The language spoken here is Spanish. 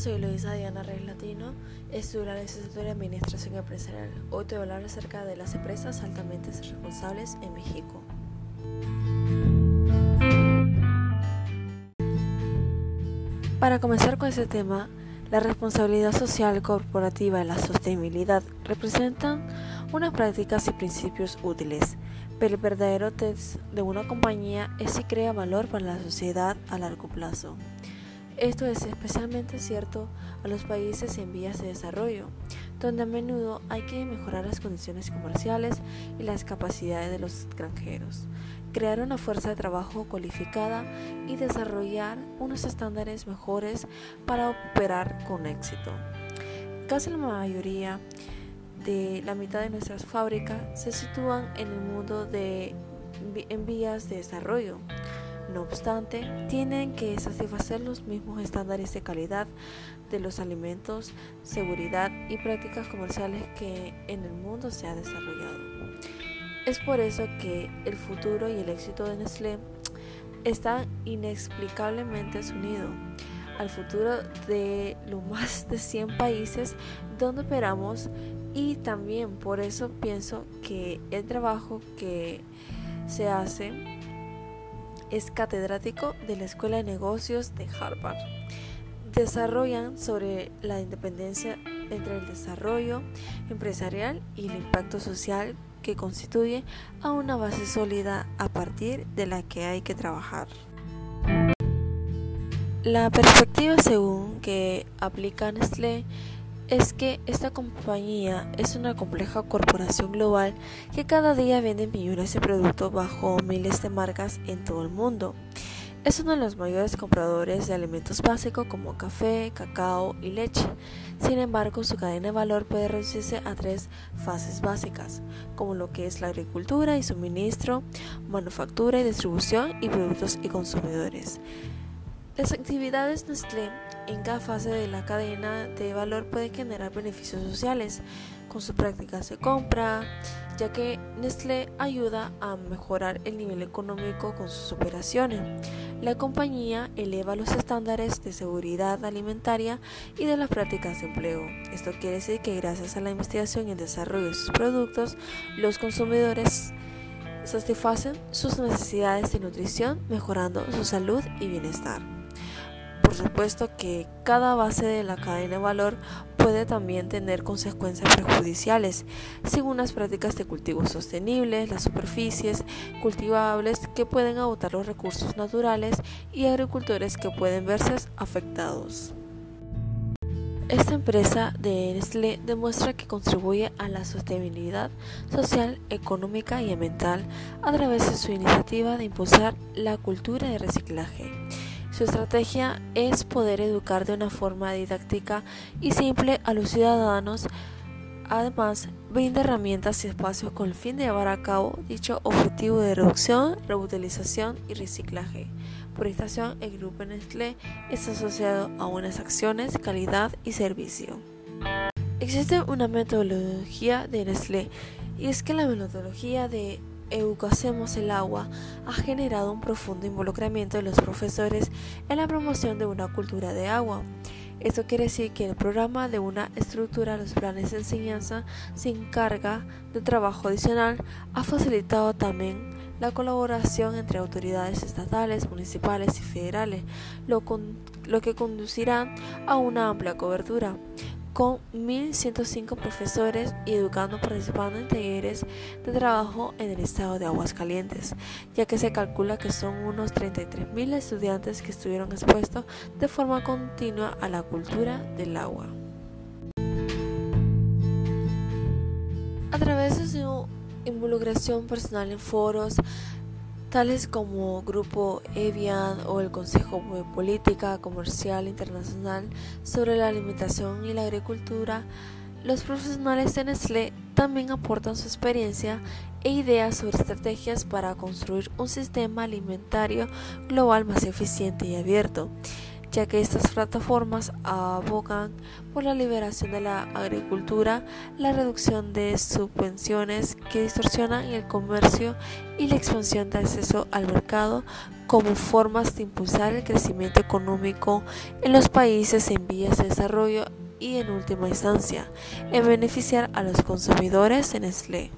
soy Luisa Diana Reyes Latino, estudio la licenciatura de Administración Empresarial. Hoy te voy a hablar acerca de las empresas altamente responsables en México. Para comenzar con este tema, la responsabilidad social corporativa y la sostenibilidad representan unas prácticas y principios útiles, pero el verdadero test de una compañía es si crea valor para la sociedad a largo plazo. Esto es especialmente cierto a los países en vías de desarrollo, donde a menudo hay que mejorar las condiciones comerciales y las capacidades de los extranjeros, crear una fuerza de trabajo cualificada y desarrollar unos estándares mejores para operar con éxito. Casi la mayoría de la mitad de nuestras fábricas se sitúan en el mundo de en vías de desarrollo no obstante, tienen que satisfacer los mismos estándares de calidad de los alimentos, seguridad y prácticas comerciales que en el mundo se ha desarrollado. Es por eso que el futuro y el éxito de Nestlé están inexplicablemente unidos al futuro de los más de 100 países donde operamos y también por eso pienso que el trabajo que se hace es catedrático de la Escuela de Negocios de Harvard. Desarrollan sobre la independencia entre el desarrollo empresarial y el impacto social que constituye a una base sólida a partir de la que hay que trabajar. La perspectiva según que aplica Nestlé es que esta compañía es una compleja corporación global que cada día vende millones de productos bajo miles de marcas en todo el mundo. Es uno de los mayores compradores de alimentos básicos como café, cacao y leche. Sin embargo, su cadena de valor puede reducirse a tres fases básicas, como lo que es la agricultura y suministro, manufactura y distribución y productos y consumidores. Las actividades Nestlé en cada fase de la cadena de valor pueden generar beneficios sociales con sus prácticas de compra, ya que Nestlé ayuda a mejorar el nivel económico con sus operaciones. La compañía eleva los estándares de seguridad alimentaria y de las prácticas de empleo. Esto quiere decir que gracias a la investigación y el desarrollo de sus productos, los consumidores satisfacen sus necesidades de nutrición, mejorando su salud y bienestar por supuesto que cada base de la cadena de valor puede también tener consecuencias perjudiciales, según las prácticas de cultivo sostenibles, las superficies cultivables que pueden agotar los recursos naturales y agricultores que pueden verse afectados. Esta empresa de Nestlé demuestra que contribuye a la sostenibilidad social, económica y ambiental a través de su iniciativa de impulsar la cultura de reciclaje. Su estrategia es poder educar de una forma didáctica y simple a los ciudadanos. Además, brinda herramientas y espacios con el fin de llevar a cabo dicho objetivo de reducción, reutilización y reciclaje. Por esta acción, el Grupo Nestlé está asociado a unas acciones, calidad y servicio. Existe una metodología de Nestlé y es que la metodología de Educacemos el agua ha generado un profundo involucramiento de los profesores en la promoción de una cultura de agua. Esto quiere decir que el programa de una estructura los planes de enseñanza sin carga de trabajo adicional ha facilitado también la colaboración entre autoridades estatales, municipales y federales, lo, lo que conducirá a una amplia cobertura con 1.105 profesores y educando participando en talleres de trabajo en el estado de Aguascalientes, ya que se calcula que son unos 33.000 estudiantes que estuvieron expuestos de forma continua a la cultura del agua. A través de su involucración personal en foros, tales como Grupo Evian o el Consejo de Política Comercial Internacional sobre la Alimentación y la Agricultura, los profesionales de Nestlé también aportan su experiencia e ideas sobre estrategias para construir un sistema alimentario global más eficiente y abierto ya que estas plataformas abogan por la liberación de la agricultura, la reducción de subvenciones que distorsionan el comercio y la expansión de acceso al mercado como formas de impulsar el crecimiento económico en los países en vías de desarrollo y en última instancia en beneficiar a los consumidores en Nestlé.